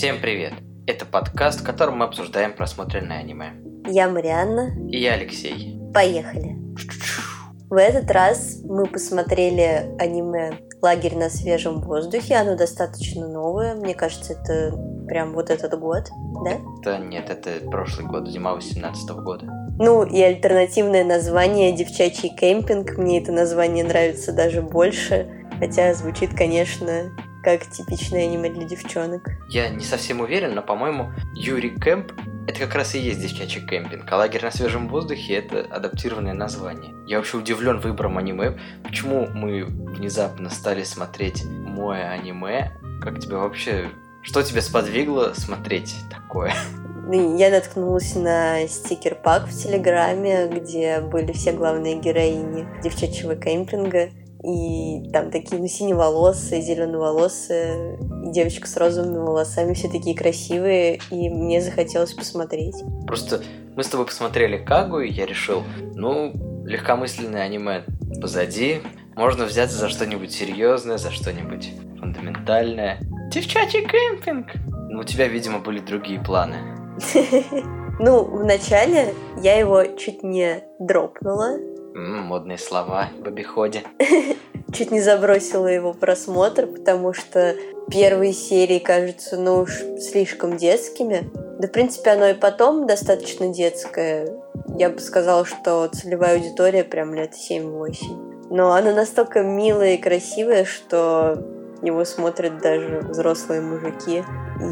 Всем привет! Это подкаст, в котором мы обсуждаем просмотренное аниме. Я Марианна. И я Алексей. Поехали. В этот раз мы посмотрели аниме «Лагерь на свежем воздухе». Оно достаточно новое. Мне кажется, это прям вот этот год, да? Да нет, это прошлый год, зима 18 года. Ну и альтернативное название «Девчачий кемпинг». Мне это название нравится даже больше. Хотя звучит, конечно, как типичное аниме для девчонок. Я не совсем уверен, но, по-моему, Юрий Кэмп это как раз и есть девчачий кемпинг, а лагерь на свежем воздухе это адаптированное название. Я вообще удивлен выбором аниме. Почему мы внезапно стали смотреть мое аниме? Как тебе вообще... Что тебя сподвигло смотреть такое? Я наткнулась на стикер-пак в Телеграме, где были все главные героини девчачьего кемпинга. И там такие, ну, синеволосые, зеленоволосые, и девочка с розовыми волосами, все такие красивые, и мне захотелось посмотреть. Просто мы с тобой посмотрели Кагу, и я решил, ну, легкомысленное аниме позади, можно взяться за что-нибудь серьезное, за что-нибудь фундаментальное. Девчачий кемпинг! Ну, у тебя, видимо, были другие планы. Ну, вначале я его чуть не дропнула, М-м, модные слова в обиходе. Чуть не забросила его просмотр, потому что первые серии кажутся, ну уж, слишком детскими. Да, в принципе, оно и потом достаточно детское. Я бы сказала, что целевая аудитория прям лет 7-8. Но оно настолько милое и красивое, что его смотрят даже взрослые мужики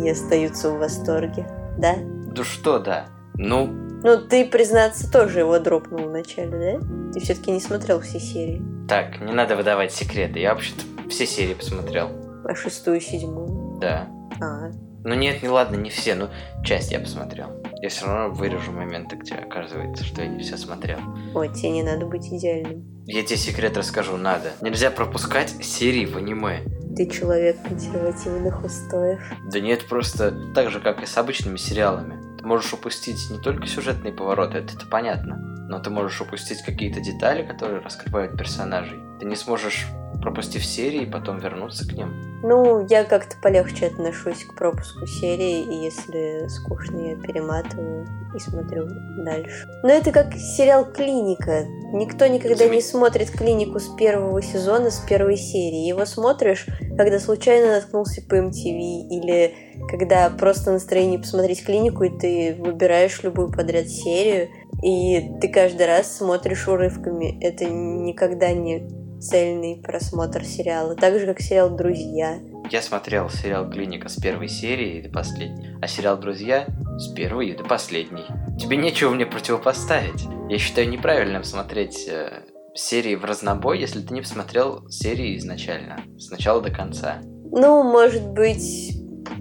и остаются в восторге. Да? Да что да? Ну, ну, ты, признаться, тоже его дропнул вначале, да? Ты все-таки не смотрел все серии. Так, не надо выдавать секреты. Я вообще-то все серии посмотрел. А шестую, седьмую? Да. А. Ну нет, не ладно, не все, но часть я посмотрел. Я все равно вырежу моменты, где оказывается, что я не все смотрел. Ой, тебе не надо быть идеальным. Я тебе секрет расскажу, надо. Нельзя пропускать серии в аниме. Ты человек консервативных устоев. Да нет, просто так же, как и с обычными сериалами. Ты можешь упустить не только сюжетные повороты, это, это понятно, но ты можешь упустить какие-то детали, которые раскрывают персонажей. Ты не сможешь пропустив серии, потом вернуться к ним. Ну, я как-то полегче отношусь к пропуску серии, и если скучно, я перематываю и смотрю дальше. Но это как сериал «Клиника». Никто никогда Зам... не смотрит «Клинику» с первого сезона, с первой серии. Его смотришь, когда случайно наткнулся по MTV, или когда просто настроение посмотреть «Клинику», и ты выбираешь любую подряд серию, и ты каждый раз смотришь урывками. Это никогда не цельный просмотр сериала, так же как сериал «Друзья». Я смотрел сериал «Клиника» с первой серии до последней, а сериал «Друзья» с первой до последней. Тебе нечего мне противопоставить. Я считаю неправильным смотреть э, серии в разнобой, если ты не посмотрел серии изначально, с начала до конца. Ну, может быть,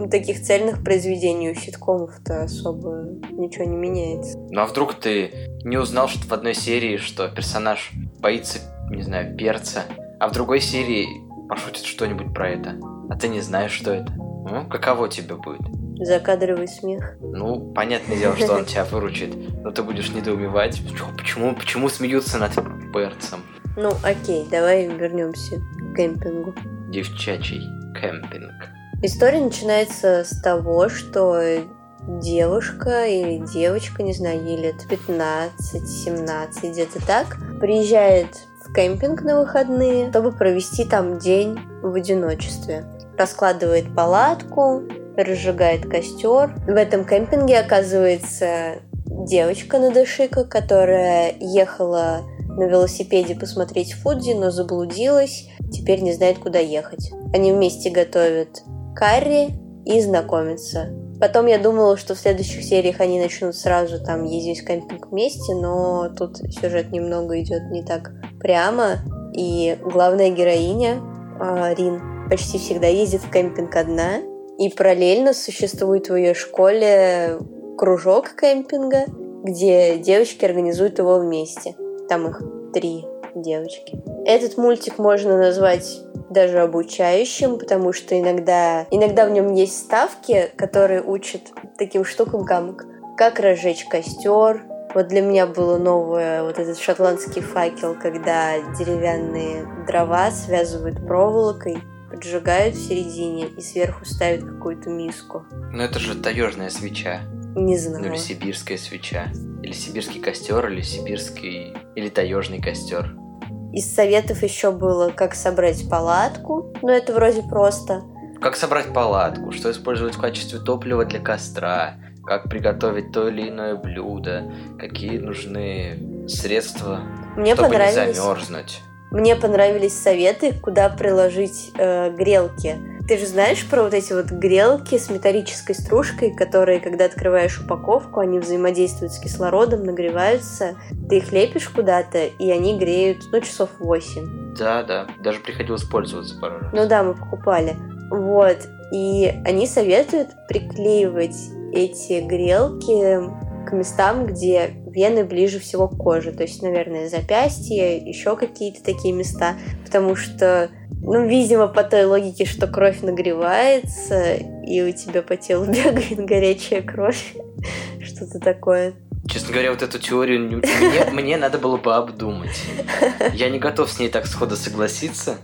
таких цельных произведений у ситкомов-то особо ничего не меняется. Ну а вдруг ты не узнал что в одной серии, что персонаж боится не знаю, перца, а в другой серии пошутит что-нибудь про это, а ты не знаешь, что это. Ну, каково тебе будет? Закадровый смех. Ну, понятное дело, что он тебя выручит, но ты будешь недоумевать, почему, почему смеются над перцем. Ну, окей, давай вернемся к кемпингу. Девчачий кемпинг. История начинается с того, что девушка или девочка, не знаю, ей лет 15-17, где-то так, приезжает в кемпинг на выходные, чтобы провести там день в одиночестве. Раскладывает палатку, разжигает костер. В этом кемпинге оказывается девочка Надышика, которая ехала на велосипеде посмотреть Фудзи, но заблудилась, теперь не знает, куда ехать. Они вместе готовят карри и знакомятся. Потом я думала, что в следующих сериях они начнут сразу там ездить в кемпинг вместе, но тут сюжет немного идет не так прямо. И главная героиня, а, Рин, почти всегда ездит в кемпинг одна. И параллельно существует в ее школе кружок кемпинга, где девочки организуют его вместе. Там их три девочки. Этот мультик можно назвать даже обучающим, потому что иногда, иногда в нем есть ставки, которые учат таким штукам, как как разжечь костер. Вот для меня было новое вот этот шотландский факел, когда деревянные дрова связывают проволокой, поджигают в середине и сверху ставят какую-то миску. Ну это же таежная свеча. Не Ну знаю. или сибирская свеча. Или сибирский костер, или сибирский... Или таежный костер. Из советов еще было, как собрать палатку. Ну, это вроде просто. Как собрать палатку, что использовать в качестве топлива для костра, как приготовить то или иное блюдо, какие нужны средства, Мне чтобы не замерзнуть. Мне понравились советы, куда приложить э, грелки. Ты же знаешь про вот эти вот грелки с металлической стружкой, которые, когда открываешь упаковку, они взаимодействуют с кислородом, нагреваются. Ты их лепишь куда-то, и они греют, ну, часов 8. Да, да, даже приходилось пользоваться пару раз. Ну да, мы покупали. Вот. И они советуют приклеивать эти грелки к местам, где вены ближе всего к коже. То есть, наверное, запястье, еще какие-то такие места. Потому что, ну, видимо, по той логике, что кровь нагревается, и у тебя по телу бегает горячая кровь. Что-то такое. Честно говоря, вот эту теорию не- мне, мне надо было бы обдумать. Я не готов с ней так сходу согласиться.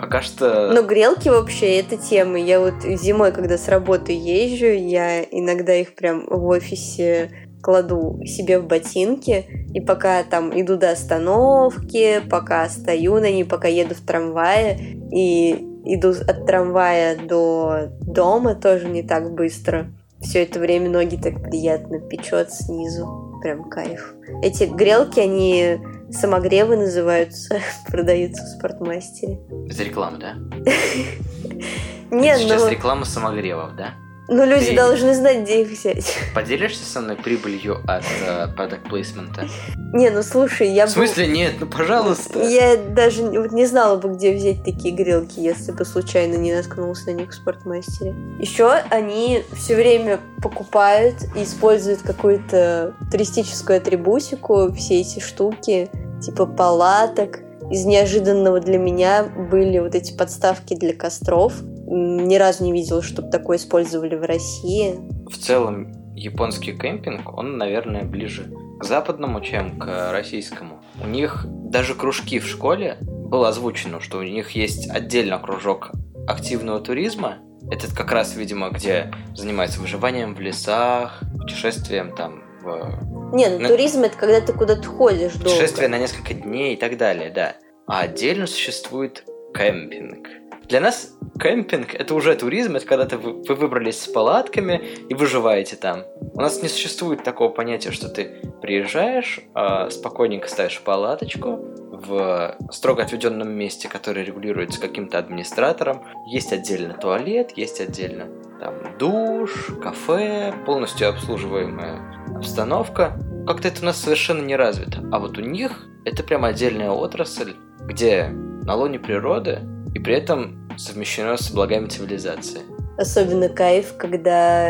Пока что... Но грелки вообще это тема. Я вот зимой, когда с работы езжу, я иногда их прям в офисе кладу себе в ботинки, и пока там иду до остановки, пока стою на ней, пока еду в трамвае, и иду от трамвая до дома тоже не так быстро. Все это время ноги так приятно печет снизу. Прям кайф. Эти грелки, они самогревы называются, продаются в спортмастере. Это реклама, да? Не, Сейчас ну, реклама самогревов, да? Ну люди Ты- должны знать, где их взять. Поделишься со мной прибылью от э, product placement? Не, ну слушай, я В бы... смысле нет? Ну пожалуйста. Я даже вот не знала бы, где взять такие грелки, если бы случайно не наткнулась на них в спортмастере. Еще они все время покупают и используют какую-то туристическую атрибутику, все эти штуки, типа палаток. Из неожиданного для меня были вот эти подставки для костров. Ни разу не видела, чтобы такое использовали в России. В целом, японский кемпинг, он, наверное, ближе к западному, чем к российскому. У них даже кружки в школе было озвучено, что у них есть отдельно кружок активного туризма. Это как раз, видимо, где занимаются выживанием в лесах, путешествием там в Не, ну, Ну, туризм это когда ты куда-то ходишь долго. путешествие на несколько дней и так далее, да. А отдельно существует кемпинг. Для нас кемпинг это уже туризм, это когда ты вы, вы выбрались с палатками и выживаете там. У нас не существует такого понятия, что ты приезжаешь, а, спокойненько ставишь палаточку в строго отведенном месте, которое регулируется каким-то администратором. Есть отдельно туалет, есть отдельно там душ, кафе, полностью обслуживаемая обстановка. Как-то это у нас совершенно не развито. А вот у них это прям отдельная отрасль, где на лоне природы и при этом совмещено с благами цивилизации. Особенно кайф, когда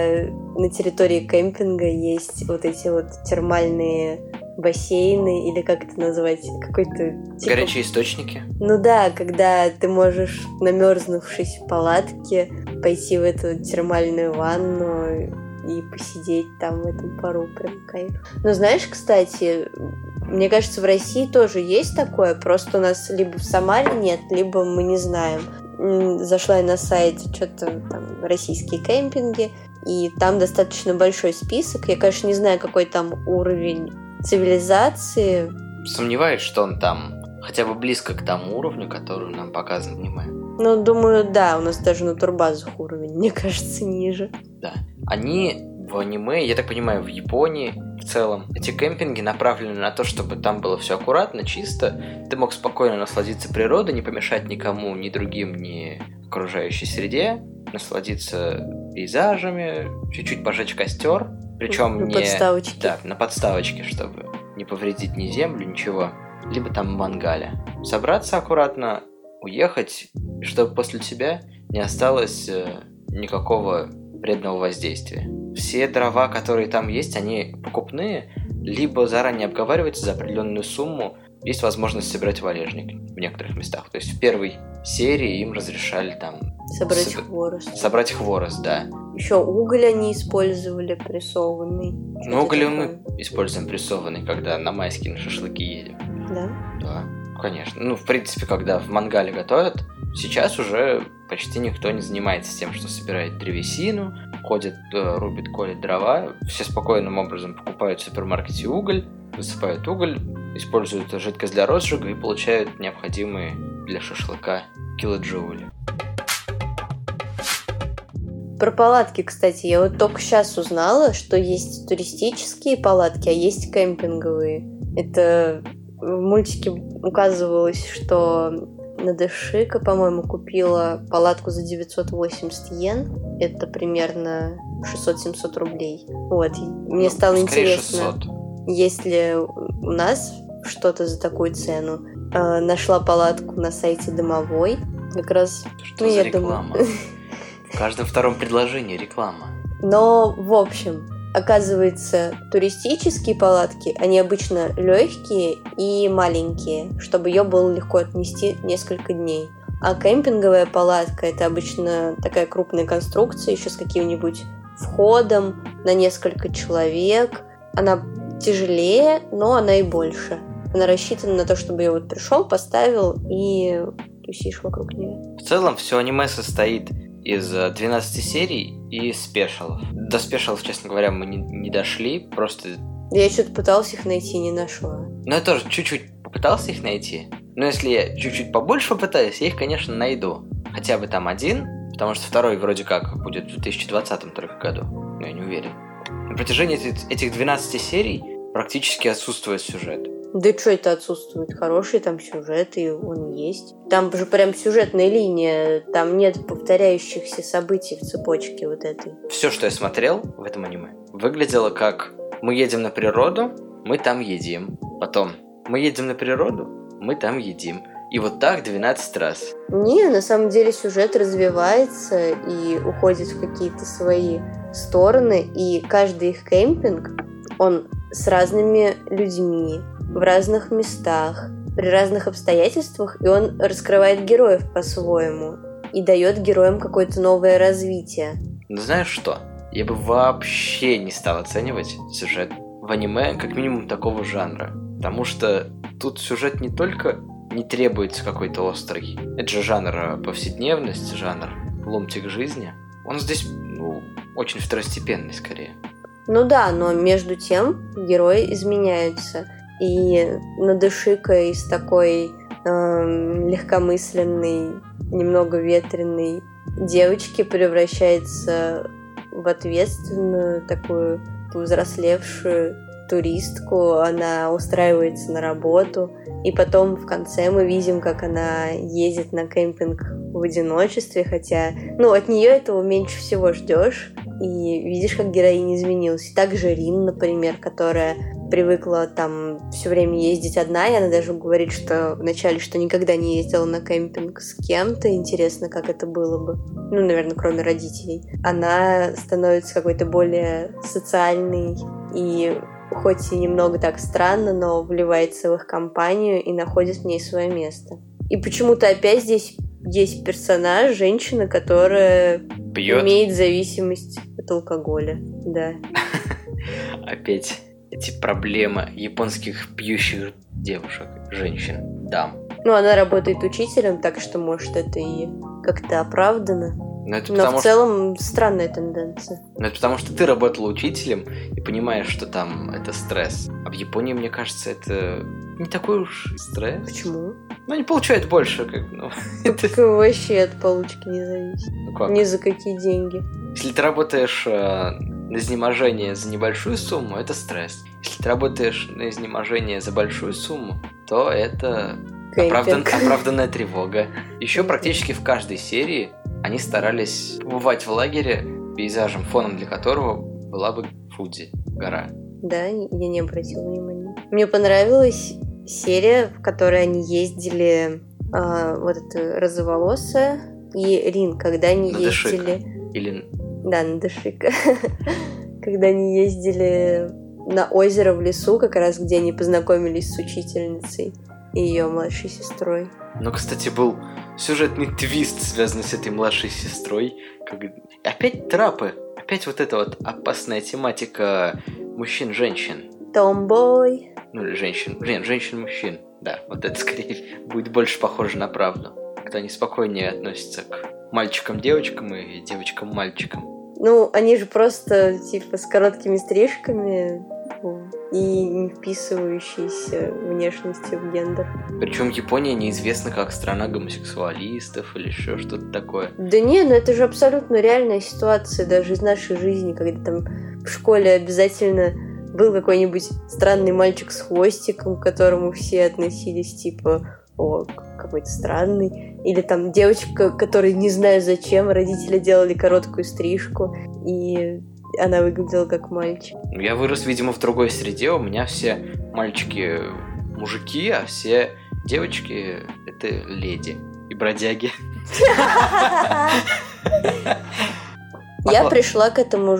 на территории кемпинга есть вот эти вот термальные бассейны, или как это назвать, какой-то... типа- Горячие источники. Ну да, когда ты можешь, намерзнувшись в палатке, пойти в эту термальную ванну и посидеть там в этом пару, прям кайф. Но знаешь, кстати, мне кажется, в России тоже есть такое, просто у нас либо в Самаре нет, либо мы не знаем. Зашла я на сайт, что-то там российские кемпинги, и там достаточно большой список. Я, конечно, не знаю, какой там уровень цивилизации, Сомневаюсь, что он там хотя бы близко к тому уровню, который нам показан в аниме. Ну, думаю, да, у нас даже на турбазах уровень, мне кажется, ниже. Да. Они в аниме, я так понимаю, в Японии в целом, эти кемпинги направлены на то, чтобы там было все аккуратно, чисто. Ты мог спокойно насладиться природой, не помешать никому, ни другим, ни окружающей среде, насладиться пейзажами, чуть-чуть пожечь костер, причем На не... подставочке. Да, на подставочке, чтобы не повредить ни землю, ничего. Либо там мангале. Собраться аккуратно, уехать, чтобы после тебя не осталось э, никакого вредного воздействия. Все дрова, которые там есть, они покупные, либо заранее обговариваются за определенную сумму. Есть возможность собирать валежник в некоторых местах. То есть в первой серии им разрешали там Собрать Соб- хворост. собрать хворост, да. Еще уголь они использовали прессованный. Ну, уголь мы используем прессованный, когда на майские на шашлыки едем. Да. Да, конечно. Ну, в принципе, когда в мангале готовят, сейчас уже почти никто не занимается тем, что собирает древесину, ходит, э, рубит, колет дрова. Все спокойным образом покупают в супермаркете уголь, высыпают уголь, используют жидкость для розжига и получают необходимые для шашлыка килоджоули. Про палатки, кстати, я вот только сейчас узнала, что есть туристические палатки, а есть кемпинговые. Это в мультике указывалось, что Надышика, по-моему, купила палатку за 980 йен. Это примерно 600-700 рублей. Вот, мне ну, стало интересно, 600. есть ли у нас что-то за такую цену. Э, нашла палатку на сайте Домовой. Как раз... Что ну, за я реклама? Думаю... В каждом втором предложении реклама. Но, в общем, оказывается, туристические палатки, они обычно легкие и маленькие, чтобы ее было легко отнести несколько дней. А кемпинговая палатка это обычно такая крупная конструкция, еще с каким-нибудь входом на несколько человек. Она тяжелее, но она и больше. Она рассчитана на то, чтобы я вот пришел, поставил и тусишь вокруг нее. В целом, все аниме состоит из 12 серий и спешалов. До спешалов, честно говоря, мы не, не дошли, просто... Я что-то пытался их найти, не нашла. Ну, я тоже чуть-чуть попытался их найти. Но если я чуть-чуть побольше попытаюсь, я их, конечно, найду. Хотя бы там один, потому что второй вроде как будет в 2020 только году. Но я не уверен. На протяжении этих 12 серий практически отсутствует сюжет. Да что это отсутствует? Хороший там сюжет, и он есть. Там же прям сюжетная линия, там нет повторяющихся событий в цепочке вот этой. Все, что я смотрел в этом аниме, выглядело как мы едем на природу, мы там едим. Потом мы едем на природу, мы там едим. И вот так 12 раз. Не, на самом деле сюжет развивается и уходит в какие-то свои стороны, и каждый их кемпинг, он с разными людьми, в разных местах, при разных обстоятельствах, и он раскрывает героев по-своему и дает героям какое-то новое развитие. Ну знаешь что? Я бы вообще не стал оценивать сюжет в аниме как минимум такого жанра. Потому что тут сюжет не только не требуется какой-то острый. Это же жанр повседневность, жанр ломтик жизни. Он здесь, ну, очень второстепенный скорее. Ну да, но между тем герои изменяются. И Надышика из такой э, легкомысленной, немного ветреной девочки превращается в ответственную, такую повзрослевшую туристку, она устраивается на работу, и потом в конце мы видим, как она ездит на кемпинг в одиночестве, хотя, ну, от нее этого меньше всего ждешь, и видишь, как героиня изменилась. И также Рин, например, которая привыкла там все время ездить одна, и она даже говорит, что вначале, что никогда не ездила на кемпинг с кем-то, интересно, как это было бы. Ну, наверное, кроме родителей. Она становится какой-то более социальной и хоть и немного так странно, но вливается в их компанию и находит в ней свое место. И почему-то опять здесь есть персонаж, женщина, которая Пьет. имеет зависимость от алкоголя. Да. Опять эти проблемы японских пьющих девушек, женщин, дам. Ну, она работает учителем, так что, может, это и как-то оправдано. Но, это Но в целом что... странная тенденция. Но это потому, что ты работала учителем и понимаешь, что там это стресс. А в Японии, мне кажется, это не такой уж стресс. Почему? Ну, они получают больше, как ну. Так вообще от получки не зависит. Ну как? Ни за какие деньги. Если ты работаешь э, на изнеможение за небольшую сумму, это стресс. Если ты работаешь на изнеможение за большую сумму, то это оправдан, оправданная тревога. Еще практически в каждой серии они старались побывать в лагере, пейзажем, фоном для которого была бы Фудзи, гора. Да, я не обратила внимания. Мне понравилась серия, в которой они ездили э, вот эта розоволосая и Рин, когда они Надышик. ездили... Или... Да, Надышика. когда они ездили на озеро в лесу, как раз где они познакомились с учительницей и ее младшей сестрой. Ну, кстати, был сюжетный твист, связанный с этой младшей сестрой. Как... Опять трапы. Опять вот эта вот опасная тематика мужчин-женщин. Томбой. Ну или женщин. Блин, женщин-мужчин. Да, вот это скорее будет больше похоже на правду. как-то они спокойнее относятся к мальчикам-девочкам и девочкам-мальчикам. Ну, они же просто, типа, с короткими стрижками и не вписывающиеся внешностью в гендер. Причем Япония неизвестна как страна гомосексуалистов или еще что-то такое. Да не, ну это же абсолютно реальная ситуация даже из нашей жизни, когда там в школе обязательно был какой-нибудь странный мальчик с хвостиком, к которому все относились типа о, какой-то странный. Или там девочка, которая не знаю зачем, родители делали короткую стрижку, и она выглядела как мальчик. Я вырос, видимо, в другой среде. У меня все мальчики мужики, а все девочки это леди и бродяги. Я пришла к этому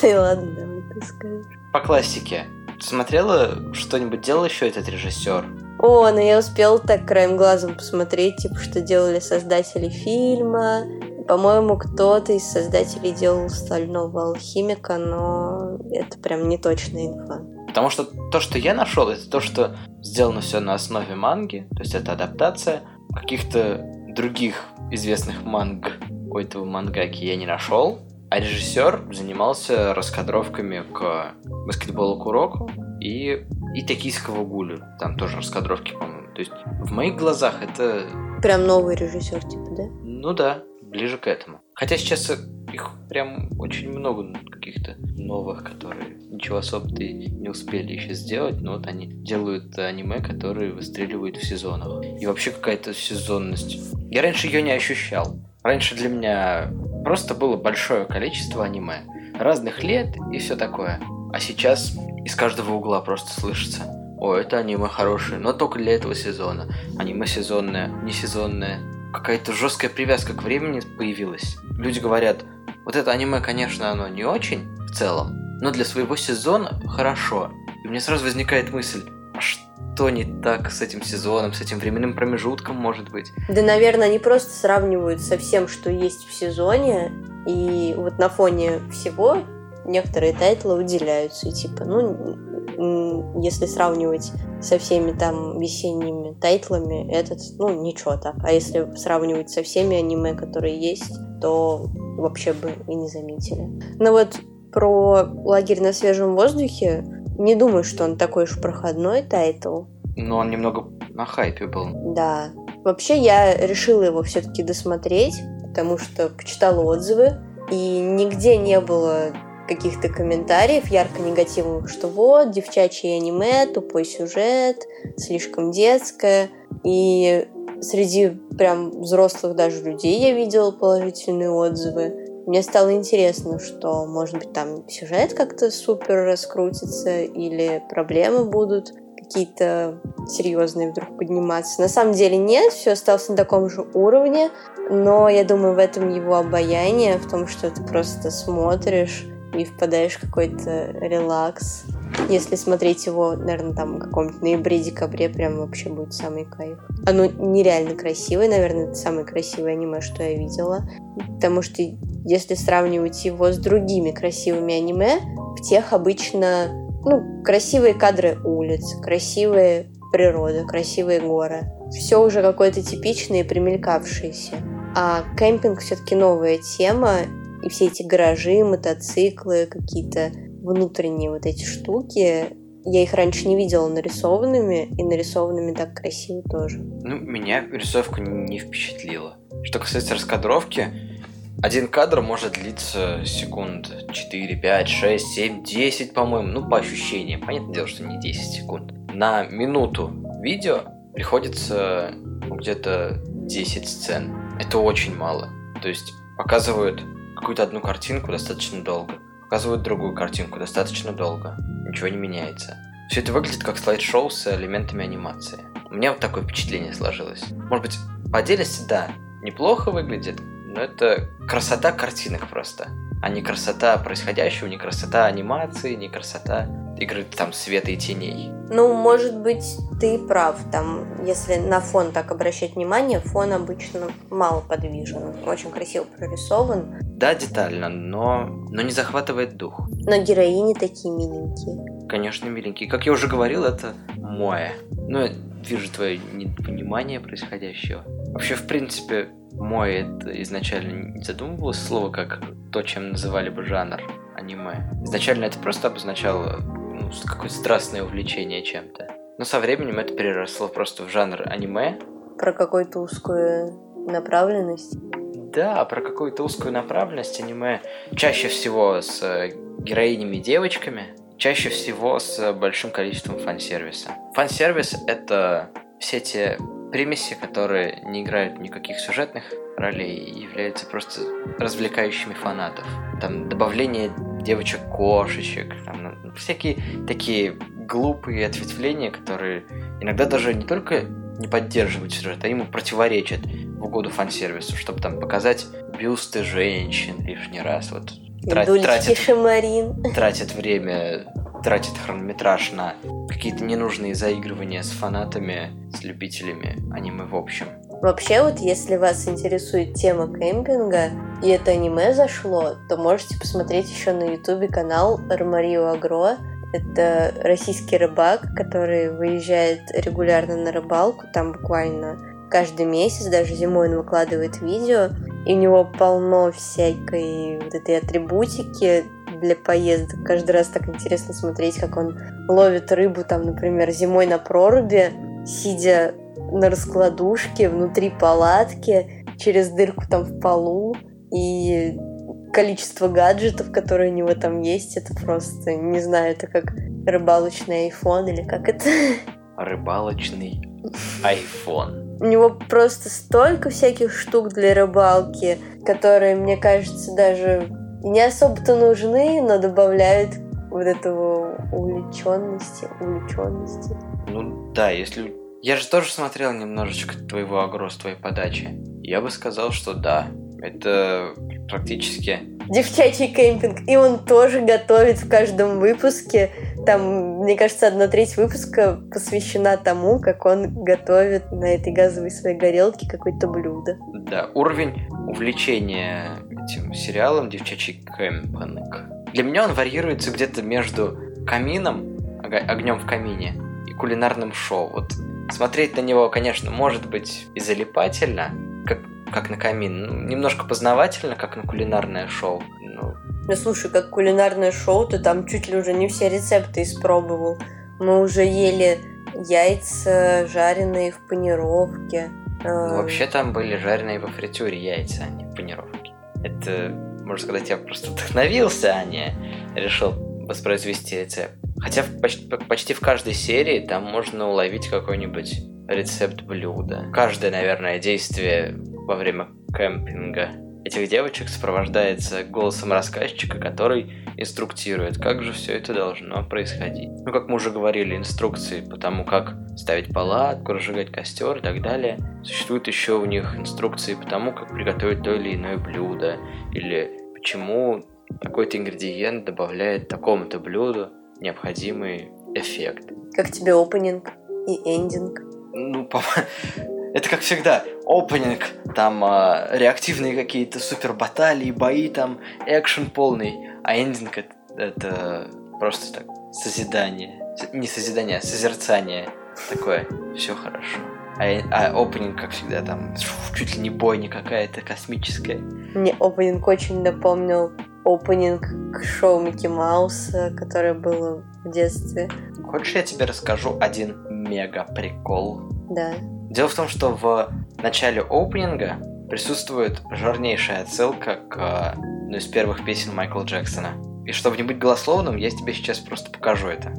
Да и ладно, давай ты скажешь. По классике. Смотрела что-нибудь, делал еще этот режиссер? О, ну я успел так краем глазом посмотреть, типа, что делали создатели фильма. По-моему, кто-то из создателей делал «Стального алхимика», но это прям не точная инфа. Потому что то, что я нашел, это то, что сделано все на основе манги, то есть это адаптация каких-то других известных манг у этого мангаки я не нашел. А режиссер занимался раскадровками к баскетболу Куроку и, и токийского гулю. Там тоже раскадровки, по-моему. То есть в моих глазах это... Прям новый режиссер, типа, да? Ну да, ближе к этому. Хотя сейчас их прям очень много каких-то новых, которые ничего особо-то не успели еще сделать, но вот они делают аниме, которые выстреливают в сезонах. И вообще какая-то сезонность. Я раньше ее не ощущал. Раньше для меня просто было большое количество аниме. Разных лет и все такое. А сейчас из каждого угла просто слышится. О, это аниме хорошее, но только для этого сезона. Аниме сезонное, не сезонное. Какая-то жесткая привязка к времени появилась. Люди говорят, вот это аниме, конечно, оно не очень в целом, но для своего сезона хорошо. И меня сразу возникает мысль, а что что не так с этим сезоном, с этим временным промежутком, может быть? Да, наверное, они просто сравнивают со всем, что есть в сезоне, и вот на фоне всего некоторые тайтлы выделяются, и типа, ну, если сравнивать со всеми там весенними тайтлами, этот, ну, ничего так. А если сравнивать со всеми аниме, которые есть, то вообще бы и не заметили. Но вот про лагерь на свежем воздухе не думаю, что он такой уж проходной тайтл. Но он немного на хайпе был. Да. Вообще я решила его все-таки досмотреть, потому что почитала отзывы, и нигде не было каких-то комментариев ярко негативных, что вот, девчачье аниме, тупой сюжет, слишком детское. И среди прям взрослых даже людей я видела положительные отзывы. Мне стало интересно, что, может быть, там сюжет как-то супер раскрутится, или проблемы будут какие-то серьезные вдруг подниматься. На самом деле нет, все осталось на таком же уровне, но я думаю, в этом его обаяние, в том, что ты просто смотришь и впадаешь в какой-то релакс. Если смотреть его, наверное, там в каком-то ноябре-декабре, прям вообще будет самый кайф. Оно нереально красивое, наверное, это самое красивое аниме, что я видела. Потому что если сравнивать его с другими красивыми аниме, в тех обычно ну, красивые кадры улиц, красивая природа, красивые горы. Все уже какое-то типичное и примелькавшееся. А кемпинг все-таки новая тема, и все эти гаражи, мотоциклы, какие-то внутренние вот эти штуки, я их раньше не видела нарисованными, и нарисованными так красиво тоже. Ну, меня рисовка не впечатлила. Что касается раскадровки, один кадр может длиться секунд 4, 5, 6, 7, 10, по-моему. Ну, по ощущениям. Понятное дело, что не 10 секунд. На минуту видео приходится ну, где-то 10 сцен. Это очень мало. То есть показывают какую-то одну картинку достаточно долго. Показывают другую картинку достаточно долго. Ничего не меняется. Все это выглядит как слайд-шоу с элементами анимации. У меня вот такое впечатление сложилось. Может быть, по отдельности, да, неплохо выглядит, но это красота картинок просто. А не красота происходящего, не красота анимации, не красота игры там света и теней. Ну, может быть, ты прав. Там, если на фон так обращать внимание, фон обычно мало подвижен. Очень красиво прорисован. Да, детально, но, но не захватывает дух. Но героини такие миленькие. Конечно, миленькие. Как я уже говорил, это Моя. Ну, вижу твое непонимание происходящего. Вообще, в принципе, мой это изначально не задумывалось слово как то, чем называли бы жанр аниме. Изначально это просто обозначало ну, какое-то страстное увлечение чем-то. Но со временем это переросло просто в жанр аниме. Про какую-то узкую направленность? Да, про какую-то узкую направленность аниме. Чаще всего с э, героинями девочками, чаще всего с большим количеством фан-сервиса. Фан-сервис — это все те примеси, которые не играют никаких сюжетных ролей и являются просто развлекающими фанатов. Там добавление девочек-кошечек, там, ну, всякие такие глупые ответвления, которые иногда даже не только не поддерживают сюжет, а ему противоречат в угоду фан-сервису, чтобы там показать бюсты женщин лишний раз. Вот трат, тратит, Шамарин. тратит время, тратит хронометраж на какие-то ненужные заигрывания с фанатами, с любителями аниме в общем. Вообще, вот если вас интересует тема кемпинга, и это аниме зашло, то можете посмотреть еще на ютубе канал Армарио Агро. Это российский рыбак, который выезжает регулярно на рыбалку, там буквально каждый месяц, даже зимой он выкладывает видео, и у него полно всякой вот этой атрибутики для поездок. Каждый раз так интересно смотреть, как он ловит рыбу, там, например, зимой на проруби, сидя на раскладушке внутри палатки, через дырку там в полу. И количество гаджетов, которые у него там есть, это просто, не знаю, это как рыбалочный iPhone или как это? Рыбалочный iPhone. У него просто столько всяких штук для рыбалки, которые, мне кажется, даже не особо-то нужны, но добавляют вот этого увлеченности, увлеченности. Ну да, если... Я же тоже смотрел немножечко твоего агро с твоей подачи. Я бы сказал, что да. Это практически... Девчачий кемпинг. И он тоже готовит в каждом выпуске там, мне кажется, одна треть выпуска посвящена тому, как он готовит на этой газовой своей горелке какое-то блюдо. Да, уровень увлечения этим сериалом «Девчачий кемпинг». Для меня он варьируется где-то между камином, огнем в камине, и кулинарным шоу. Вот смотреть на него, конечно, может быть и залипательно, как, как на камин, ну, немножко познавательно, как на кулинарное шоу. Ну, ну, слушай, как кулинарное шоу, ты там чуть ли уже не все рецепты испробовал. Мы уже ели яйца, жареные в панировке. Ну, вообще там были жареные во фритюре яйца, а не в панировке. Это, можно сказать, я просто вдохновился, а не решил воспроизвести рецепт. Хотя почти, почти в каждой серии там можно уловить какой-нибудь рецепт блюда. Каждое, наверное, действие во время кемпинга этих девочек сопровождается голосом рассказчика, который инструктирует, как же все это должно происходить. Ну, как мы уже говорили, инструкции по тому, как ставить палатку, разжигать костер и так далее. Существуют еще у них инструкции по тому, как приготовить то или иное блюдо, или почему какой-то ингредиент добавляет такому-то блюду необходимый эффект. Как тебе опенинг и эндинг? Ну, по это как всегда, опенинг, там э, реактивные какие-то супер баталии, бои, там экшен полный, а эндинг это, это просто так, созидание. Не созидание, а созерцание. Такое, все хорошо. А, а опенинг, как всегда, там чуть ли не бойня какая-то космическая. Мне опенинг очень напомнил опенинг к шоу Микки Мауса, которое было в детстве. Хочешь, я тебе расскажу один мега прикол? Да. Дело в том, что в начале опенинга присутствует жирнейшая отсылка к одной из первых песен Майкла Джексона. И чтобы не быть голословным, я тебе сейчас просто покажу это.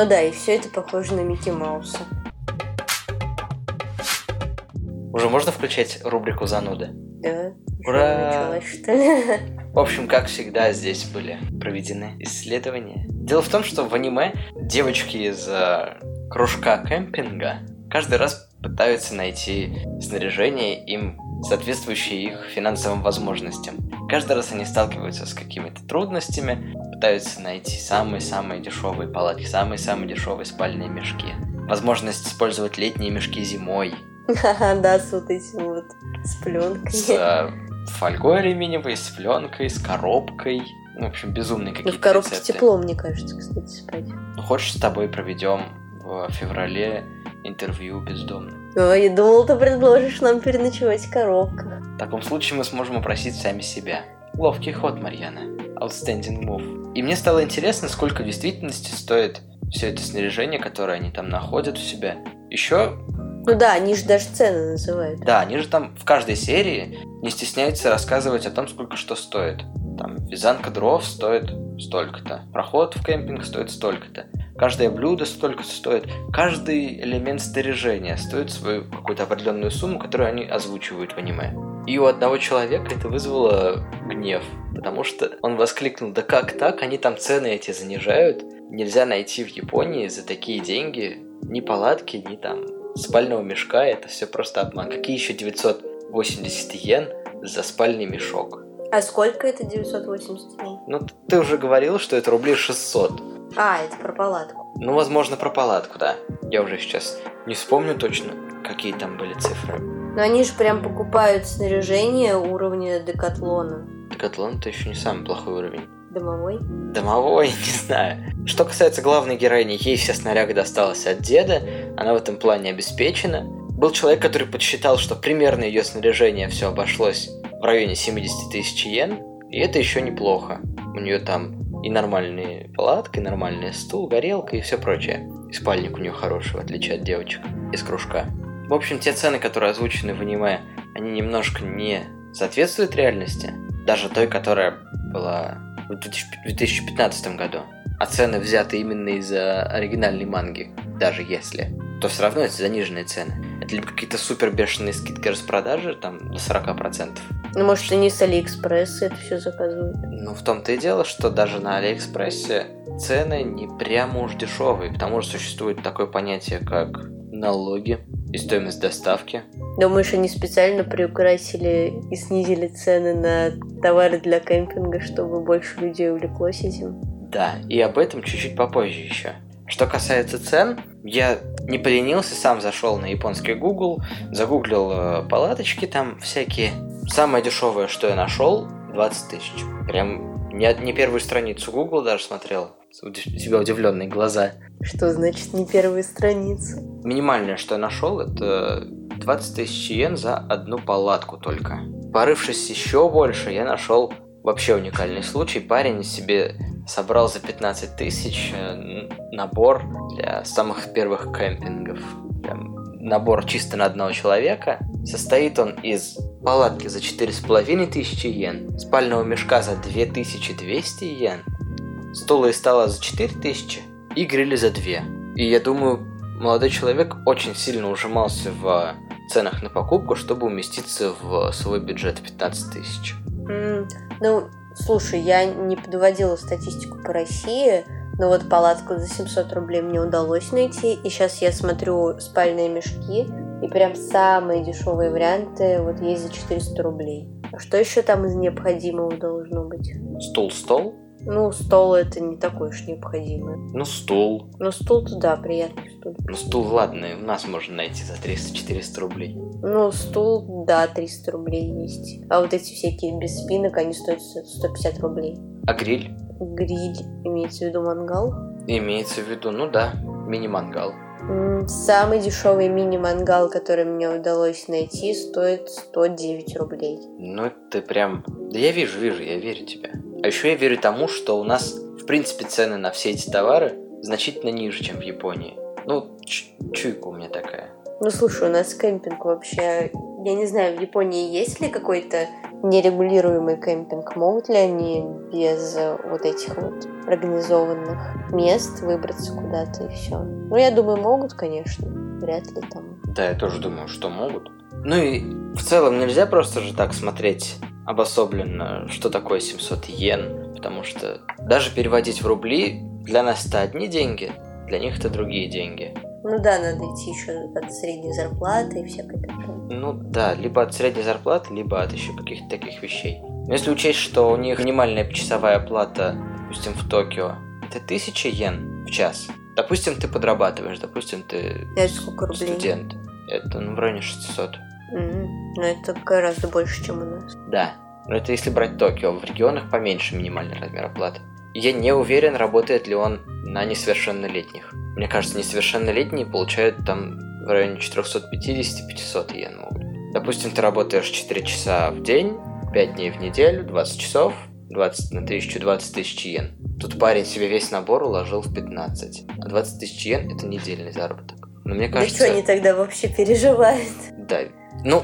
Ну да, и все это похоже на Микки Мауса. Уже можно включать рубрику зануды? Да. Ура! Началось, что ли? В общем, как всегда, здесь были проведены исследования. Дело в том, что в аниме девочки из э, кружка кемпинга каждый раз пытаются найти снаряжение им соответствующее их финансовым возможностям. Каждый раз они сталкиваются с какими-то трудностями, пытаются найти самые-самые дешевые палатки, самые-самые дешевые спальные мешки. Возможность использовать летние мешки зимой. Да, с вот этим вот, с пленкой. С э, фольгой алюминиевой, с пленкой, с коробкой. Ну, в общем, безумные какие-то Ну, в коробке рецепты. тепло, мне кажется, кстати, спать. Ну, хочешь, с тобой проведем в феврале интервью бездомных. Ой, я думал, ты предложишь нам переночевать в коробках. В таком случае мы сможем опросить сами себя. Ловкий ход, Марьяна. Outstanding move. И мне стало интересно, сколько в действительности стоит все это снаряжение, которое они там находят у себя. Еще, Ну да, они же даже цены называют. да, они же там в каждой серии не стесняются рассказывать о том, сколько что стоит. Там вязанка дров стоит столько-то, проход в кемпинг стоит столько-то, каждое блюдо столько стоит, каждый элемент снаряжения стоит свою какую-то определенную сумму, которую они озвучивают в аниме. И у одного человека это вызвало гнев, потому что он воскликнул, да как так, они там цены эти занижают, нельзя найти в Японии за такие деньги ни палатки, ни там спального мешка, это все просто обман. Какие еще 980 йен за спальный мешок? А сколько это 980 дней? Ну, ты уже говорил, что это рублей 600. А, это про палатку. Ну, возможно, про палатку, да. Я уже сейчас не вспомню точно, какие там были цифры. Но они же прям покупают снаряжение уровня декатлона. Декатлон это еще не самый плохой уровень. Домовой? Домовой, не знаю. Что касается главной героини, ей вся снаряга досталась от деда, она в этом плане обеспечена. Был человек, который подсчитал, что примерно ее снаряжение все обошлось в районе 70 тысяч йен, и это еще неплохо. У нее там и нормальные палатка, и нормальный стул, горелка и все прочее. И спальник у нее хороший, в отличие от девочек из кружка. В общем, те цены, которые озвучены в аниме, они немножко не соответствуют реальности. Даже той, которая была в 2015 году. А цены взяты именно из-за оригинальной манги, даже если, то все равно это заниженные цены. Это либо какие-то супер бешеные скидки распродажи, там до 40%. Ну, может, они с Алиэкспресса это все заказывают. Ну, в том-то и дело, что даже на Алиэкспрессе цены не прямо уж дешевые, потому что существует такое понятие, как налоги и стоимость доставки. Думаешь, они специально приукрасили и снизили цены на товары для кемпинга, чтобы больше людей увлеклось этим? Да, и об этом чуть-чуть попозже еще. Что касается цен, я не поленился, сам зашел на японский Google, загуглил э, палаточки там всякие. Самое дешевое, что я нашел, 20 тысяч. Прям не, не первую страницу Google даже смотрел. У тебя удивленные глаза. Что значит не первая страница? Минимальное, что я нашел, это 20 тысяч йен за одну палатку только. Порывшись еще больше, я нашел вообще уникальный случай. Парень себе собрал за 15 тысяч э, набор для самых первых кемпингов. Прям набор чисто на одного человека. Состоит он из палатки за 4,5 тысячи йен, спального мешка за 2200 йен, стула и стола за 4000 и гриля за 2. И я думаю, молодой человек очень сильно ужимался в ценах на покупку, чтобы уместиться в свой бюджет 15 тысяч. М, Ну, слушай, я не подводила статистику по России, но вот палатку за 700 рублей мне удалось найти, и сейчас я смотрю спальные мешки, и прям самые дешевые варианты вот есть за 400 рублей. А что еще там из необходимого должно быть? Стул-стол? Ну, стол это не такое уж необходимое. Ну, стул. Но стул-то да, приятный стул. Ну, стул, ладно, у нас можно найти за 300-400 рублей. Ну, стул, да, 300 рублей есть. А вот эти всякие без спинок, они стоят 150 рублей. А гриль? Гриль, имеется в виду мангал. Имеется в виду, ну да, мини-мангал. Самый дешевый мини-мангал, который мне удалось найти, стоит 109 рублей. Ну, это прям... Да я вижу, вижу, я верю тебе. А еще я верю тому, что у нас, в принципе, цены на все эти товары значительно ниже, чем в Японии. Ну, чуйка у меня такая. Ну, слушай, у нас кемпинг вообще... Я не знаю, в Японии есть ли какой-то нерегулируемый кемпинг? Могут ли они без вот этих вот организованных мест выбраться куда-то и все? Ну, я думаю, могут, конечно. Вряд ли там. Да, я тоже думаю, что могут. Ну и в целом нельзя просто же так смотреть обособленно, что такое 700 йен, потому что даже переводить в рубли для нас это одни деньги, для них это другие деньги. Ну да, надо идти еще от средней зарплаты и всякое такое. Ну да, либо от средней зарплаты, либо от еще каких-то таких вещей. Но если учесть, что у них минимальная часовая плата допустим, в Токио, это 1000 йен в час. Допустим, ты подрабатываешь, допустим, ты Это сколько рублей? студент. Это ну, в районе 600. Мгм. Ну, это гораздо больше, чем у нас. Да. Но это если брать Токио. В регионах поменьше минимальный размер оплаты. Я не уверен, работает ли он на несовершеннолетних. Мне кажется, несовершеннолетние получают там в районе 450-500 йен могут. Допустим, ты работаешь 4 часа в день, 5 дней в неделю, 20 часов, 20 на 1000, 20 тысяч йен. Тут парень себе весь набор уложил в 15. А 20 тысяч йен – это недельный заработок. Но мне Да кажется... что они тогда вообще переживают? Да. Ну,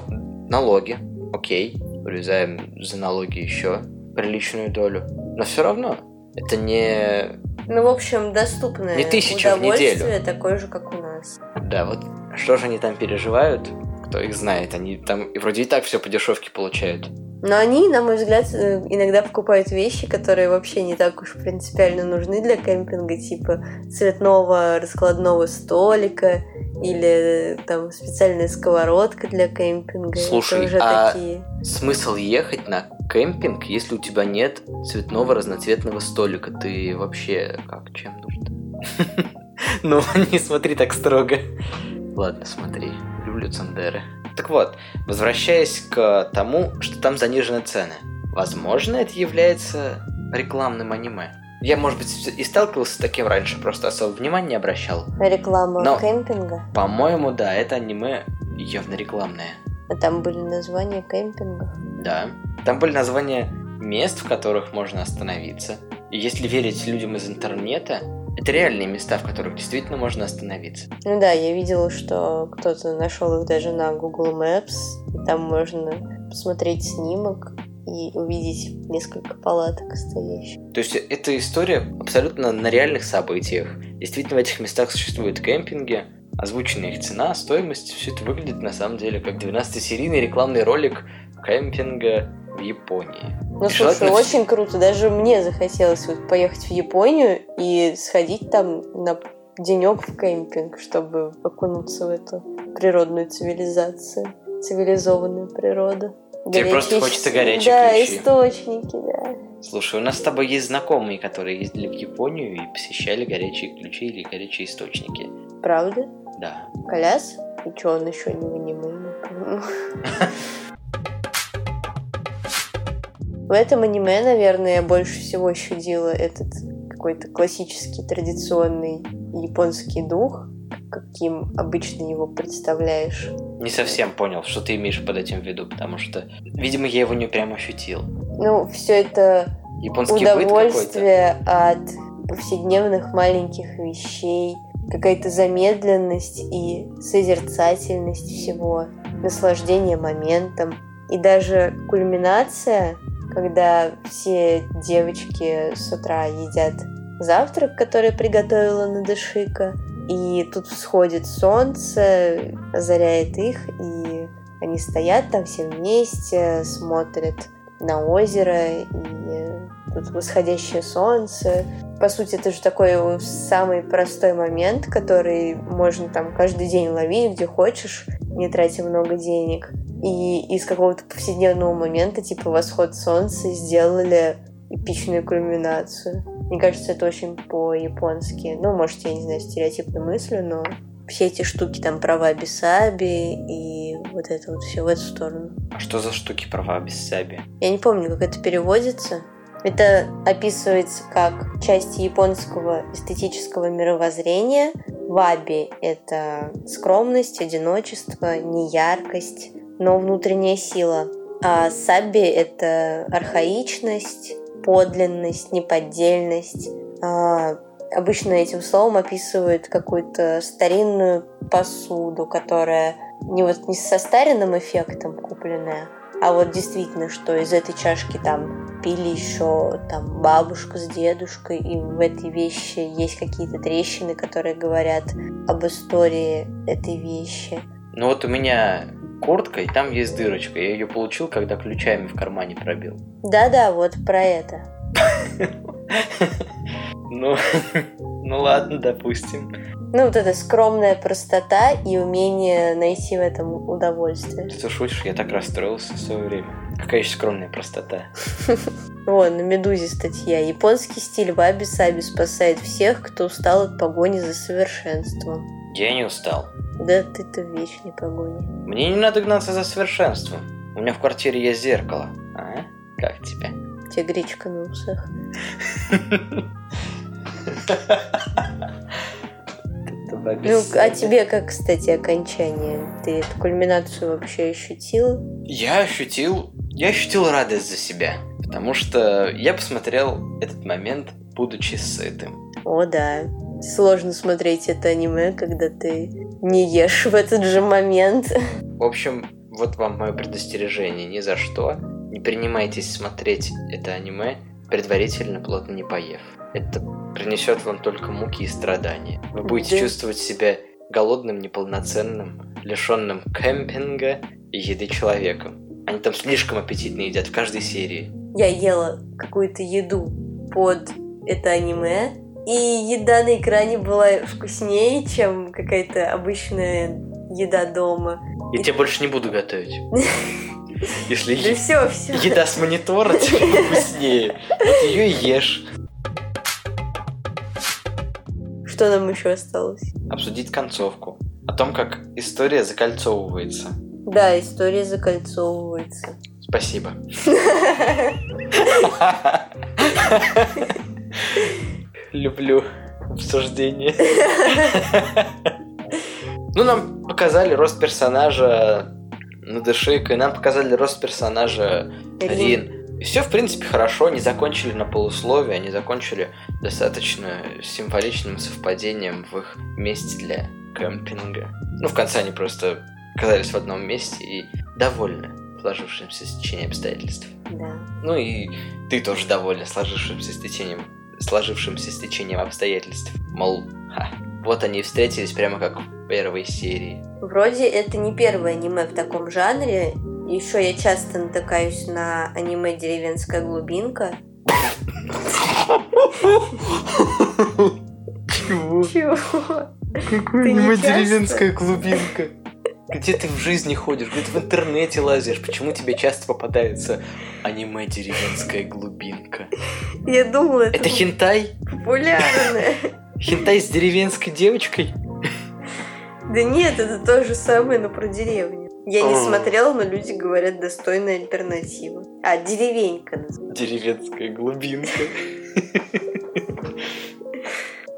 налоги, окей. Урезаем за налоги еще приличную долю. Но все равно, это не... Ну, в общем, доступное Не тысячу в удовольствие такое же, как у нас. Да, вот что же они там переживают, кто их знает. Они там и вроде и так все по дешевке получают. Но они, на мой взгляд, э, иногда покупают вещи, которые вообще не так уж принципиально нужны для кемпинга, типа цветного раскладного столика или там специальная сковородка для кемпинга. Это Слушай, уже а- такие. Смысл ехать на кемпинг, если у тебя нет цветного разноцветного столика? Ты вообще как, чем нужен? Ну, не смотри так строго. Ладно, смотри. Люблю Цандеры. Так вот, возвращаясь к тому, что там занижены цены. Возможно, это является рекламным аниме. Я, может быть, и сталкивался с таким раньше, просто особо внимания не обращал. Реклама но- кемпинга. По-моему, да, это аниме явно рекламное. А там были названия кемпингов. Да. Там были названия мест, в которых можно остановиться. И если верить людям из интернета, это реальные места, в которых действительно можно остановиться. Ну да, я видела, что кто-то нашел их даже на Google Maps. И там можно посмотреть снимок и увидеть несколько палаток стоящих. То есть эта история абсолютно на реальных событиях. Действительно, в этих местах существуют кемпинги, озвученная их цена, стоимость. Все это выглядит на самом деле как 12-серийный рекламный ролик кемпинга в Японии. Ну, слушай, Желательно очень круто. Даже мне захотелось вот поехать в Японию и сходить там на денек в кемпинг, чтобы окунуться в эту природную цивилизацию, цивилизованную природу. Тебе просто хочется горячие Да, ключи. источники, да. Слушай, у нас с тобой есть знакомые, которые ездили в Японию и посещали горячие ключи или горячие источники. Правда? Да. Коляс? И что, он еще не аниме. В этом аниме, наверное, я больше всего щадила этот какой-то классический, традиционный японский дух, каким обычно его представляешь. Не совсем понял, что ты имеешь под этим в виду, потому что, видимо, я его не прям ощутил. Ну, все это Японский удовольствие от повседневных маленьких вещей, какая-то замедленность и созерцательность всего, наслаждение моментом. И даже кульминация, когда все девочки с утра едят завтрак, который приготовила Надышика, и тут всходит солнце, озаряет их, и они стоят там все вместе, смотрят на озеро, и тут восходящее солнце. По сути, это же такой самый простой момент, который можно там каждый день ловить, где хочешь, не тратя много денег. И из какого-то повседневного момента, типа восход солнца, сделали эпичную кульминацию. Мне кажется, это очень по-японски. Ну, может, я не знаю, стереотипную мысль, но все эти штуки, там, права Бисаби и вот это вот все в эту сторону. А что за штуки права без саби? Я не помню, как это переводится. Это описывается как часть японского эстетического мировоззрения. Ваби — это скромность, одиночество, неяркость, но внутренняя сила. А саби — это архаичность, подлинность, неподдельность. А, обычно этим словом описывают какую-то старинную посуду, которая не вот не со старинным эффектом купленная, а вот действительно, что из этой чашки там пили еще там бабушка с дедушкой, и в этой вещи есть какие-то трещины, которые говорят об истории этой вещи. Ну вот у меня куртка, и там есть дырочка. Я ее получил, когда ключами в кармане пробил. Да-да, вот про это. Ну, ну ладно, допустим. Ну, вот эта скромная простота и умение найти в этом удовольствие. Ты шутишь, я так расстроился в свое время. Какая еще скромная простота. Вон, на Медузе статья. Японский стиль ваби-саби спасает всех, кто устал от погони за совершенством. Я не устал. Да ты-то в вечной погоне. Мне не надо гнаться за совершенством. У меня в квартире есть зеркало. А? Как тебе? Тебе гречка на усах. Ну, а тебе как, кстати, окончание? Ты эту кульминацию вообще ощутил? Я ощутил... Я ощутил радость за себя. Потому что я посмотрел этот момент, будучи сытым. О, да. Сложно смотреть это аниме, когда ты не ешь в этот же момент. В общем, вот вам мое предостережение. Ни за что не принимайтесь смотреть это аниме, предварительно плотно не поев. Это принесет вам только муки и страдания. Вы будете Да. чувствовать себя голодным, неполноценным, лишенным кемпинга и еды человеком. Они там слишком аппетитно едят в каждой серии. Я ела какую-то еду под это аниме, и еда на экране была вкуснее, чем какая-то обычная еда дома. Я тебе больше не буду готовить. Если Да е- все, все. еда с монитора тебе вкуснее, вот ее и ешь. Что нам еще осталось? Обсудить концовку. О том, как история закольцовывается. Да, история закольцовывается. Спасибо. Люблю обсуждение. Ну, нам показали рост персонажа Надышика, и нам показали рост персонажа Рин. И все, в принципе, хорошо, не закончили на полусловие, они закончили достаточно символичным совпадением в их месте для кемпинга. Ну, в конце они просто оказались в одном месте и довольны сложившимся стечением обстоятельств. Да. Ну и ты тоже довольна сложившимся стечением, сложившимся стечением обстоятельств. Мол, ха, вот они и встретились прямо как в первой серии. Вроде это не первое аниме в таком жанре. Еще я часто натыкаюсь на аниме «Деревенская глубинка». Чего? Чего? Не аниме деревенская глубинка? Где ты в жизни ходишь, где ты в интернете лазишь? Почему тебе часто попадается аниме деревенская глубинка? Я думала, это, Это хентай? популярное. Хентай с деревенской девочкой? Да нет, это то же самое, но про деревню. Я не М. смотрела, но люди говорят достойная альтернатива. А, деревенька. Деревенская глубинка.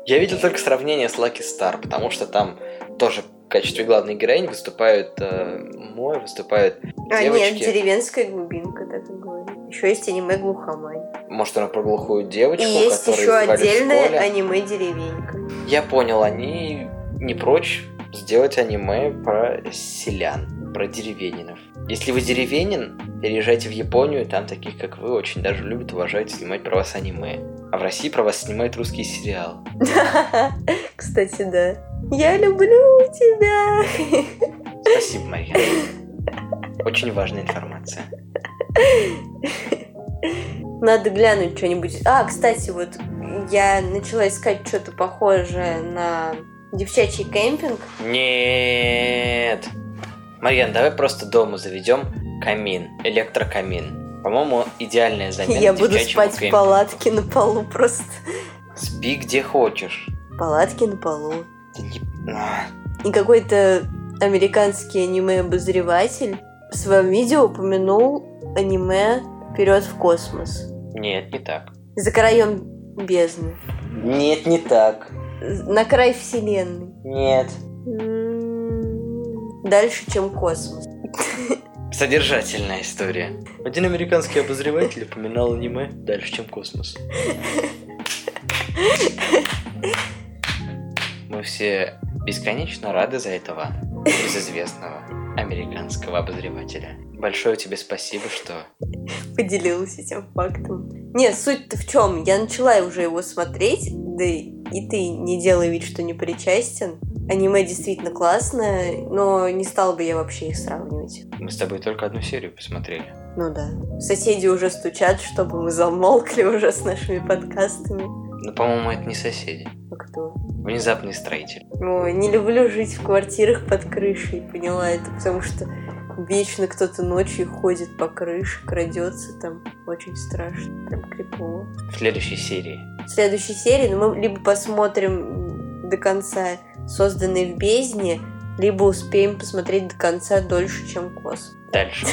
Я видел только сравнение с Lucky Star, потому что там тоже в качестве главной героини выступают э, Мой, выступают А, девочки. нет, деревенская глубинка, так и говорят. Еще есть аниме глухомань. Может, она про глухую девочку, И есть еще отдельное аниме деревенька. Я понял, они не прочь сделать аниме про селян, про деревенинов. Если вы деревенин, переезжайте в Японию, там таких, как вы, очень даже любят, уважают, снимать про вас аниме. А в России про вас снимают русский сериал. Кстати, да. Я люблю тебя. Спасибо, Мария. Очень важная информация. Надо глянуть что-нибудь. А, кстати, вот я начала искать что-то похожее на девчачий кемпинг. Нет. Марьян, давай просто дома заведем камин, электрокамин. По-моему, идеальная замена Я буду спать в кемпингу. палатке на полу просто. Спи где хочешь. В палатке на полу. Да не- А, И какой-то американский аниме-обозреватель в своем видео упомянул аниме «Вперед в космос». Нет, не так. За краем бездны. Нет, не так. На край вселенной. Нет. Дальше, чем космос. Содержательная история. Один американский обозреватель упоминал аниме дальше, чем космос. Мы все бесконечно рады за этого безызвестного американского обозревателя. Большое тебе спасибо, что... Поделилась этим фактом. Не, суть-то в чем? Я начала уже его смотреть, да и ты не делай вид, что не причастен. Аниме действительно классное, но не стала бы я вообще их сравнивать. Мы с тобой только одну серию посмотрели. Ну да. Соседи уже стучат, чтобы мы замолкли уже с нашими подкастами. Но, по-моему, это не соседи. А кто? Внезапный строитель. Ой, не люблю жить в квартирах под крышей, поняла это, потому что вечно кто-то ночью ходит по крыше, крадется там. Очень страшно, прям крипово. В следующей серии. В следующей серии ну, мы либо посмотрим до конца созданный в бездне, либо успеем посмотреть до конца дольше, чем кос. Дальше.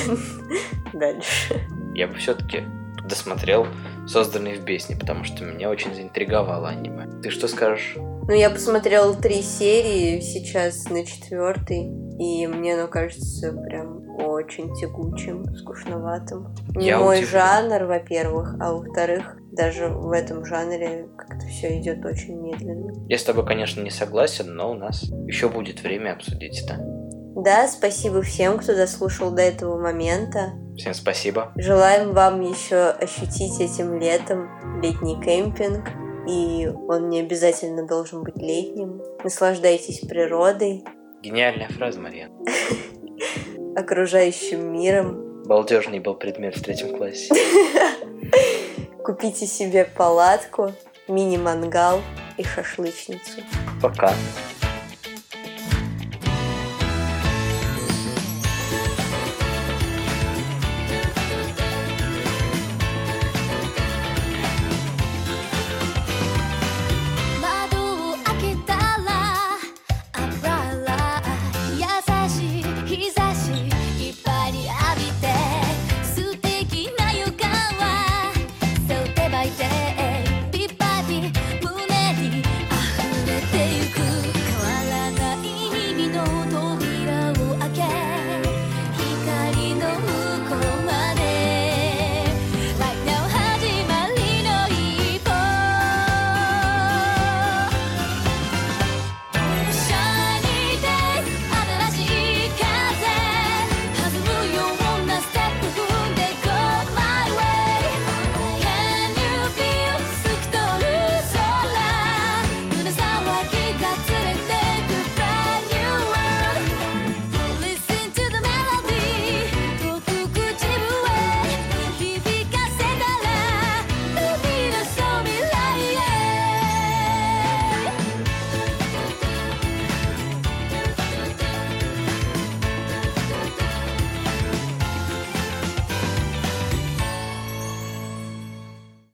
Дальше. Я бы все-таки досмотрел созданный в бездне, потому что меня очень заинтриговало аниме. Ты что скажешь? Ну, я посмотрела три серии, сейчас на четвертой, и мне оно кажется прям очень тягучим, скучноватым. Не Я мой удивлен. жанр, во-первых, а во-вторых, даже в этом жанре как-то все идет очень медленно. Я с тобой, конечно, не согласен, но у нас еще будет время обсудить это. Да, спасибо всем, кто дослушал до этого момента. Всем спасибо. Желаем вам еще ощутить этим летом летний кемпинг. И он не обязательно должен быть летним. Наслаждайтесь природой, Гениальная фраза, Мария. окружающим миром. Балдежный был предмет в третьем классе. Купите себе палатку, мини-мангал и шашлычницу. Пока.